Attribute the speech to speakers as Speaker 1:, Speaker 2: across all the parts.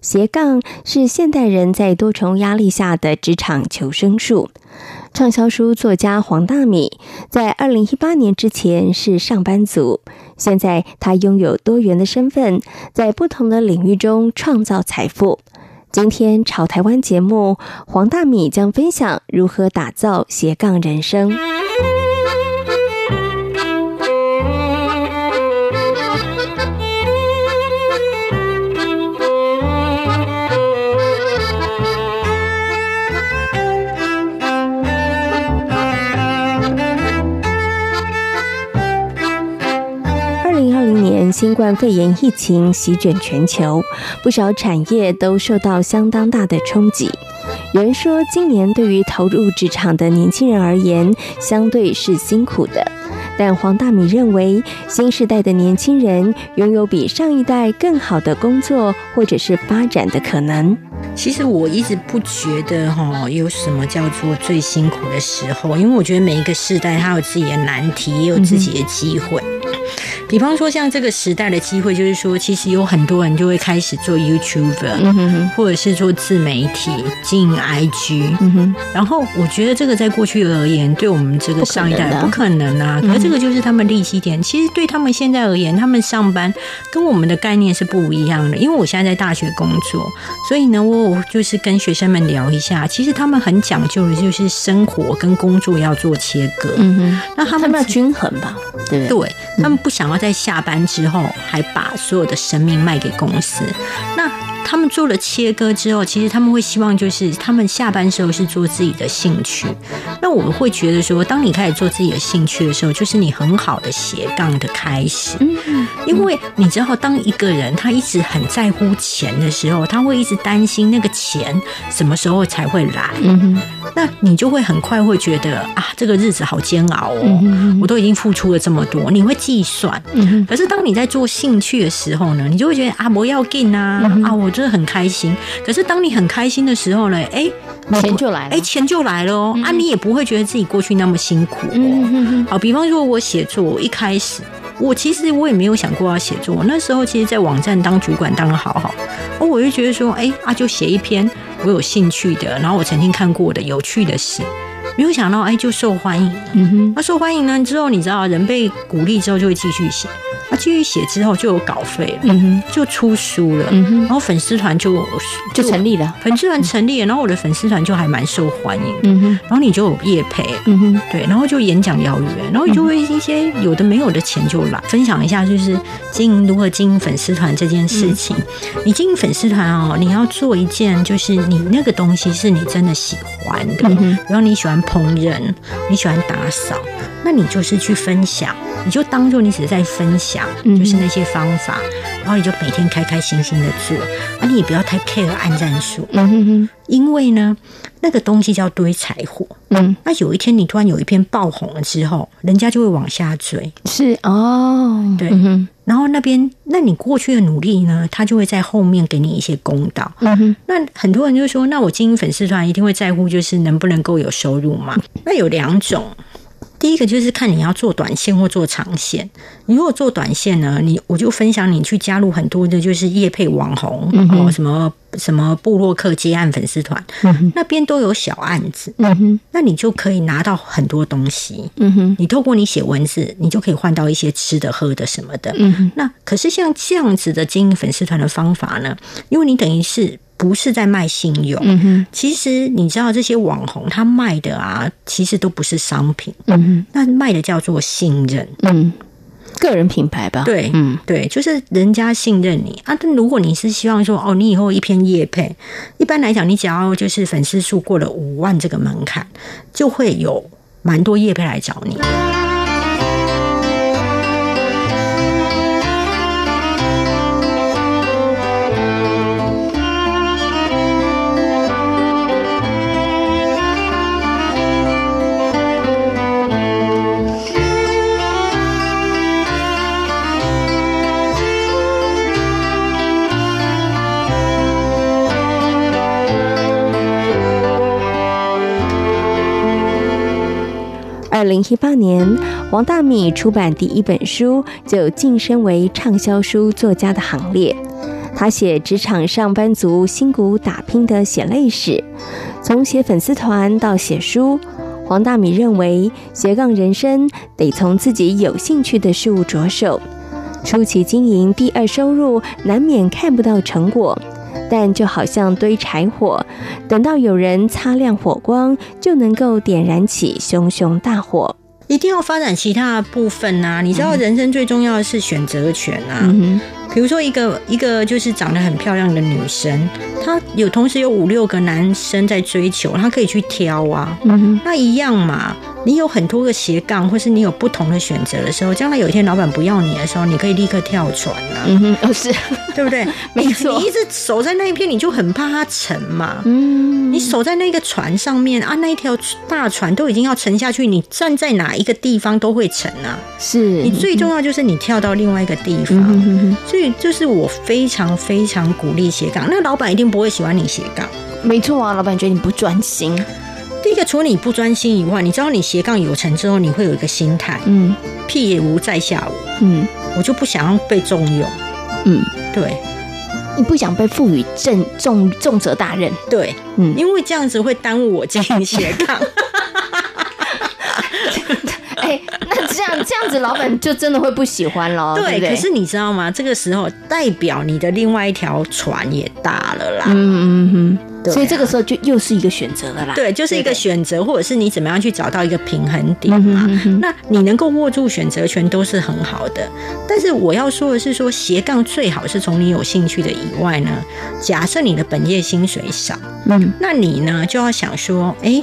Speaker 1: 斜杠是现代人在多重压力下的职场求生术。畅销书作家黄大米在二零一八年之前是上班族，现在他拥有多元的身份，在不同的领域中创造财富。今天潮台湾节目，黄大米将分享如何打造斜杠人生。新冠肺炎疫情席卷全球，不少产业都受到相当大的冲击。有人说，今年对于投入职场的年轻人而言，相对是辛苦的。但黄大米认为，新时代的年轻人拥有比上一代更好的工作或者是发展的可能。
Speaker 2: 其实我一直不觉得哈有什么叫做最辛苦的时候，因为我觉得每一个世代它有自己的难题，也有自己的机会。比方说，像这个时代的机会，就是说，其实有很多人就会开始做 YouTuber，嗯哼哼，或者是做自媒体、经营 IG。嗯哼。然后，我觉得这个在过去而言，对我们这个上一代不可能啊。可是这个就是他们利息点。其实对他们现在而言，他们上班跟我们的概念是不一样的。因为我现在在大学工作，所以呢，我就是跟学生们聊一下，其实他们很讲究的就是生活跟工作要做切割。嗯哼。那他们，要均衡吧？对，他们不想要。在下班之后，还把所有的生命卖给公司。那他们做了切割之后，其实他们会希望，就是他们下班时候是做自己的兴趣。那我们会觉得说，当你开始做自己的兴趣的时候，就是你很好的斜杠的开始。因为你知道，当一个人他一直很在乎钱的时候，他会一直担心那个钱什么时候才会来。嗯那你就会很快会觉得啊，这个日子好煎熬哦，我都已经付出了这么多，你会计算。可是当你在做兴趣的时候呢，你就会觉得啊，我要紧啊，啊，我真的很开心。可是当你很开心的时候呢，哎，
Speaker 1: 钱就来了，
Speaker 2: 哎，钱就来了哦，啊，你也不会觉得自己过去那么辛苦哦。好，比方说我写作，我一开始我其实我也没有想过要写作，那时候其实，在网站当主管当的好好，哦，我就觉得说，哎，啊，就写一篇我有兴趣的，然后我曾经看过的有趣的事。没有想到，哎，就受欢迎。嗯哼，那受欢迎呢之后，你知道，人被鼓励之后就会继续写。那继续写之后就有稿费了，嗯哼，就出书了，嗯哼，然后粉丝团就
Speaker 1: 就成立了，
Speaker 2: 粉丝团成立了，然后我的粉丝团就还蛮受欢迎，嗯哼，然后你就有业配，嗯哼，对，然后就演讲邀约，然后你就会一些有的没有的钱就来。分享一下，就是经营如何经营粉丝团这件事情。你经营粉丝团哦，你要做一件，就是你那个东西是你真的喜欢的，然后你喜欢烹饪，你喜欢打扫，那你就是去分享。你就当做你只是在分享，就是那些方法，然后你就每天开开心心的做，啊，你也不要太 care 按赞数，嗯哼哼，因为呢，那个东西叫堆柴火，嗯，那有一天你突然有一篇爆红了之后，人家就会往下追，
Speaker 1: 是哦，
Speaker 2: 对，然后那边，那你过去的努力呢，他就会在后面给你一些公道，嗯哼，那很多人就说，那我经营粉丝团一定会在乎，就是能不能够有收入嘛？那有两种。第一个就是看你要做短线或做长线。你如果做短线呢，你我就分享你去加入很多的，就是业配网红，嗯、哼什么什么布洛克接案粉丝团，嗯、那边都有小案子，那你就可以拿到很多东西。你透过你写文字，你就可以换到一些吃的喝的什么的。那可是像这样子的经营粉丝团的方法呢，因为你等于是。不是在卖信用，嗯哼，其实你知道这些网红他卖的啊，其实都不是商品，嗯哼，那卖的叫做信任，嗯，
Speaker 1: 个人品牌吧，
Speaker 2: 对，嗯，对，就是人家信任你啊。但如果你是希望说，哦，你以后一篇业配，一般来讲，你只要就是粉丝数过了五万这个门槛，就会有蛮多业配来找你。
Speaker 1: 零一八年，王大米出版第一本书，就晋升为畅销书作家的行列。他写职场上班族辛苦打拼的血泪史，从写粉丝团到写书。王大米认为，斜杠人生得从自己有兴趣的事物着手。初期经营第二收入，难免看不到成果，但就好像堆柴火，等到有人擦亮火光，就能够点燃起熊熊大火。
Speaker 2: 一定要发展其他的部分啊！你知道，人生最重要的是选择权啊。嗯比如说，一个一个就是长得很漂亮的女生，她有同时有五六个男生在追求，她可以去挑啊。嗯，那一样嘛。你有很多个斜杠，或是你有不同的选择的时候，将来有一天老板不要你的时候，你可以立刻跳船啊。
Speaker 1: 嗯哼，哦是，
Speaker 2: 对不对？
Speaker 1: 没错。
Speaker 2: 你一直守在那一片，你就很怕它沉嘛。嗯。你守在那个船上面啊，那一条大船都已经要沉下去，你站在哪一个地方都会沉啊。
Speaker 1: 是。
Speaker 2: 你最重要就是你跳到另外一个地方。嗯，所以就是我非常非常鼓励斜杠。那老板一定不会喜欢你斜杠。
Speaker 1: 没错啊，老板觉得你不专心。
Speaker 2: 第一个，除了你不专心以外，你知道你斜杠有成之后，你会有一个心态，嗯，屁也无在下无，嗯，我就不想要被重用，嗯，对，
Speaker 1: 你不想被赋予重重重责大任，
Speaker 2: 对，嗯，因为这样子会耽误我经营斜杠。
Speaker 1: 哎，那这样 这样子，老板就真的会不喜欢了，对，对，对，
Speaker 2: 可是你知道吗？这个时候代表你的另外一条船也大了啦，嗯
Speaker 1: 嗯嗯。啊、所以这个时候就又是一个选择了啦。
Speaker 2: 对，就是一个选择，或者是你怎么样去找到一个平衡点嘛。嗯、哼哼，那你能够握住选择权都是很好的。但是我要说的是说，说斜杠最好是从你有兴趣的以外呢。假设你的本业薪水少，嗯，那你呢就要想说，哎，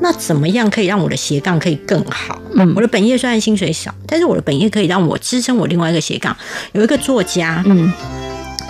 Speaker 2: 那怎么样可以让我的斜杠可以更好？嗯，我的本业虽然薪水少，但是我的本业可以让我支撑我另外一个斜杠。有一个作家，嗯，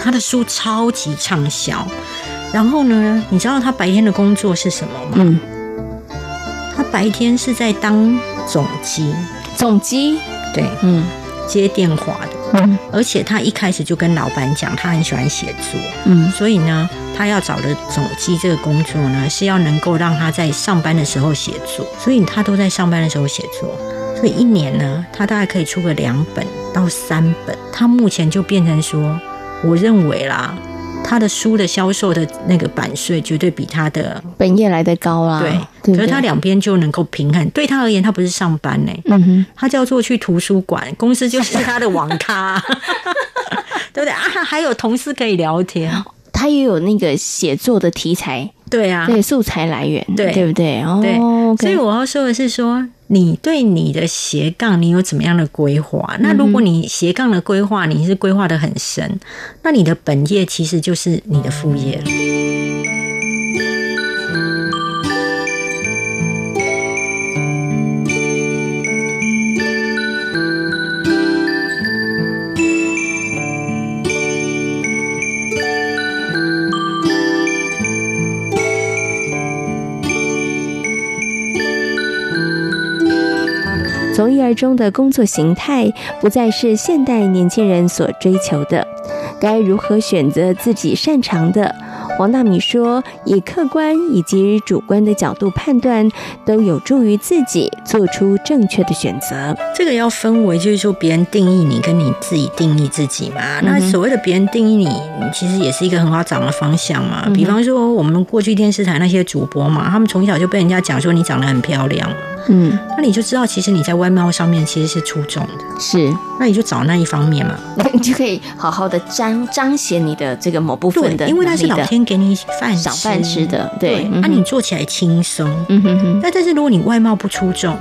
Speaker 2: 他的书超级畅销。然后呢，你知道他白天的工作是什么吗？嗯，他白天是在当总机，
Speaker 1: 总机，
Speaker 2: 对，嗯，接电话的，嗯，而且他一开始就跟老板讲，他很喜欢写作，嗯，所以呢，他要找的总机这个工作呢，是要能够让他在上班的时候写作，所以他都在上班的时候写作，所以一年呢，他大概可以出个两本到三本，他目前就变成说，我认为啦。他的书的销售的那个版税绝对比他的
Speaker 1: 本业来得高啊！
Speaker 2: 对，对对，可是他两边就能够平衡。对他而言，他不是上班呢，嗯哼，他叫做去图书馆，公司就是他的网咖，对不对啊？还有同事可以聊天，
Speaker 1: 他也有那个写作的题材，
Speaker 2: 对啊，
Speaker 1: 对素材来源，对，对不对？哦，
Speaker 2: 对，okay、所以我要说的是说。你对你的斜杠，你有怎么样的规划？那如果你斜杠的规划，你是规划的很深，那你的本业其实就是你的副业了。
Speaker 1: 从一而终的工作形态，不再是现代年轻人所追求的。该如何选择自己擅长的？王大米说：“以客观以及主观的角度判断，都有助于自己做出正确的选择。
Speaker 2: 这个要分为，就是说别人定义你，跟你自己定义自己嘛。嗯、那所谓的别人定义你，其实也是一个很好找的方向嘛。嗯、比方说，我们过去电视台那些主播嘛，他们从小就被人家讲说你长得很漂亮。”嗯，那你就知道，其实你在外貌上面其实是出众的。
Speaker 1: 是，
Speaker 2: 那你就找那一方面嘛，
Speaker 1: 你就可以好好的彰彰显你的这个某部分的，
Speaker 2: 因为那是老天给你饭
Speaker 1: 赏饭吃的。对，
Speaker 2: 那、啊、你做起来轻松。嗯哼哼。那但是如果你外貌不出众，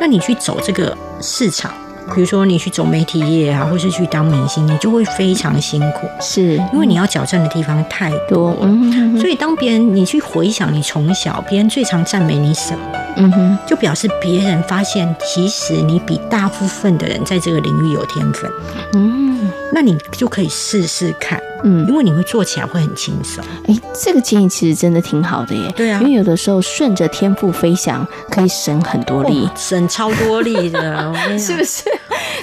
Speaker 2: 那你去走这个市场。比如说你去走媒体业啊，或是去当明星，你就会非常辛苦，
Speaker 1: 是
Speaker 2: 因为你要矫正的地方太多。嗯，所以当别人你去回想你从小，别人最常赞美你什么？嗯哼，就表示别人发现其实你比大部分的人在这个领域有天分。嗯，那你就可以试试看。嗯，因为你会做起来会很轻松。
Speaker 1: 哎，这个建议其实真的挺好的耶。
Speaker 2: 对啊，
Speaker 1: 因为有的时候顺着天赋飞翔，可以省很多力，
Speaker 2: 省超多力的，
Speaker 1: 是不是？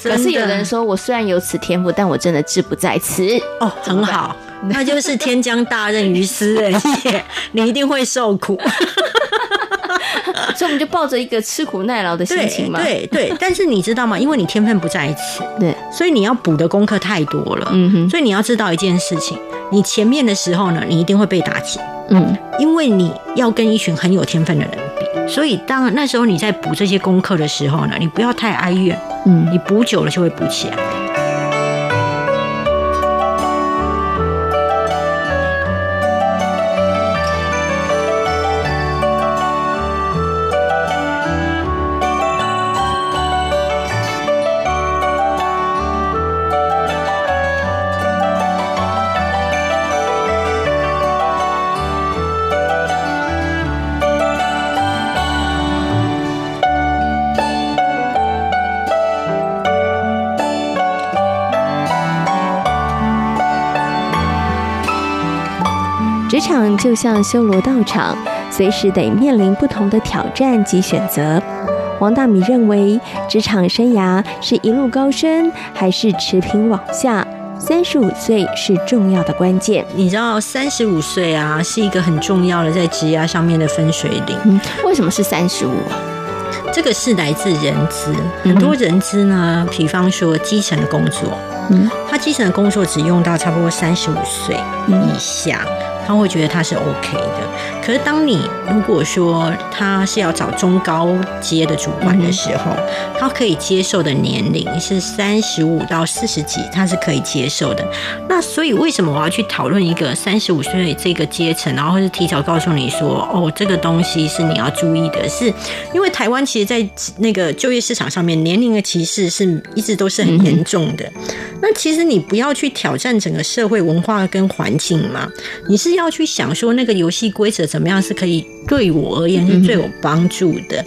Speaker 1: 可是有人说，我虽然有此天赋，但我真的志不在此。
Speaker 2: 哦，很好，那就是天将大任于斯人也，你一定会受苦。
Speaker 1: 所以我们就抱着一个吃苦耐劳的心情嘛。
Speaker 2: 对对对，但是你知道吗？因为你天分不在此，
Speaker 1: 对，
Speaker 2: 所以你要补的功课太多了。嗯哼，所以你要知道一件事情，你前面的时候呢，你一定会被打击。嗯，因为你要跟一群很有天分的人比，所以当那时候你在补这些功课的时候呢，你不要太哀怨。嗯，你补久了就会补起来。
Speaker 1: 职场就像修罗道场，随时得面临不同的挑战及选择。王大米认为，职场生涯是一路高升，还是持平往下？三十五岁是重要的关键。
Speaker 2: 你知道，三十五岁啊，是一个很重要的在职涯上面的分水岭。
Speaker 1: 嗯，为什么是三十五啊？
Speaker 2: 这个是来自人资，很多人资呢，比方说基层的工作，嗯，他基层的工作只用到差不多三十五岁以下。他会觉得他是 OK 的，可是当你如果说他是要找中高阶的主管的时候，他可以接受的年龄是三十五到四十几，他是可以接受的。那所以为什么我要去讨论一个三十五岁这个阶层，然后是提早告诉你说，哦，这个东西是你要注意的，是因为台湾其实在那个就业市场上面，年龄的歧视是一直都是很严重的。那其实你不要去挑战整个社会文化跟环境嘛，你是要。去想说那个游戏规则怎么样是可以对我而言是最有帮助的。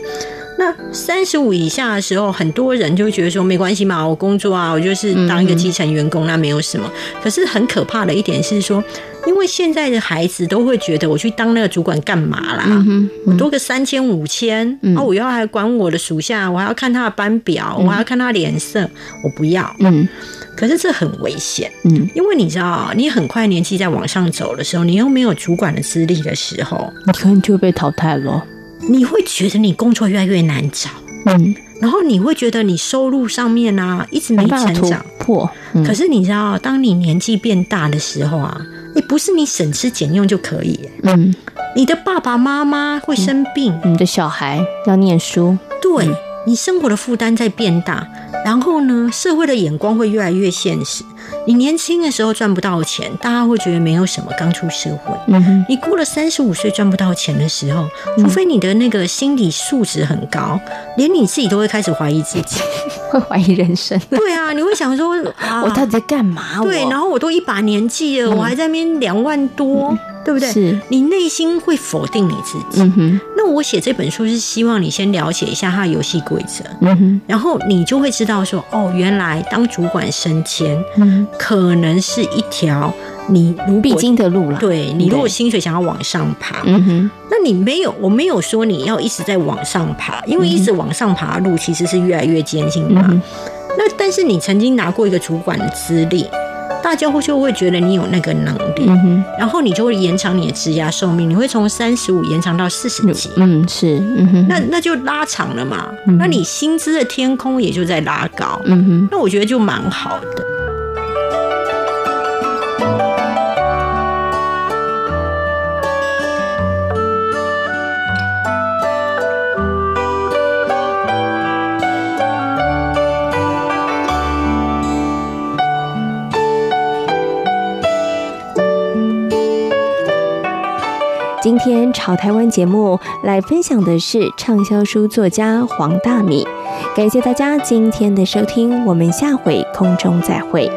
Speaker 2: 那三十五以下的时候，很多人就会觉得说没关系嘛，我工作啊，我就是当一个基层员工，那没有什么。可是很可怕的一点是说，因为现在的孩子都会觉得我去当那个主管干嘛啦？我多个三千五千，啊，我要还管我的属下，我还要看他的班表，我还要看他脸色，我不要。嗯。可是这很危险，嗯，因为你知道，你很快年纪在往上走的时候，你又没有主管的资历的时候，
Speaker 1: 你可能就会被淘汰了。
Speaker 2: 你会觉得你工作越来越难找，嗯，然后你会觉得你收入上面啊一直没成长
Speaker 1: 破。
Speaker 2: 可是你知道，当你年纪变大的时候啊，也不是你省吃俭用就可以，嗯，你的爸爸妈妈会生病，
Speaker 1: 你的小孩要念书，
Speaker 2: 对，你生活的负担在变大。然后呢，社会的眼光会越来越现实。你年轻的时候赚不到钱，大家会觉得没有什么。刚出社会，嗯，你过了三十五岁赚不到钱的时候，除非你的那个心理素质很高，连你自己都会开始怀疑自己，
Speaker 1: 会怀疑人生。
Speaker 2: 对啊，你会想说，
Speaker 1: 我到底在干嘛？
Speaker 2: 对，然后我都一把年纪了，我还在那边两万多。对不对？是你内心会否定你自己。嗯哼。那我写这本书是希望你先了解一下它的游戏规则。嗯哼。然后你就会知道说，哦，原来当主管升迁，嗯，可能是一条你如
Speaker 1: 必经的路了。
Speaker 2: 对，你如果薪水想要往上爬，嗯哼，那你没有，我没有说你要一直在往上爬，因为一直往上爬的路其实是越来越艰辛嘛。嗯。那但是你曾经拿过一个主管的资历。大家会就会觉得你有那个能力，嗯，然后你就会延长你的职涯寿命，你会从三十五延长到四十几，
Speaker 1: 嗯，是，嗯哼，
Speaker 2: 那那就拉长了嘛，嗯，那你薪资的天空也就在拉高，嗯哼，那我觉得就蛮好的。
Speaker 1: 今天潮台湾节目来分享的是畅销书作家黄大米，感谢大家今天的收听，我们下回空中再会。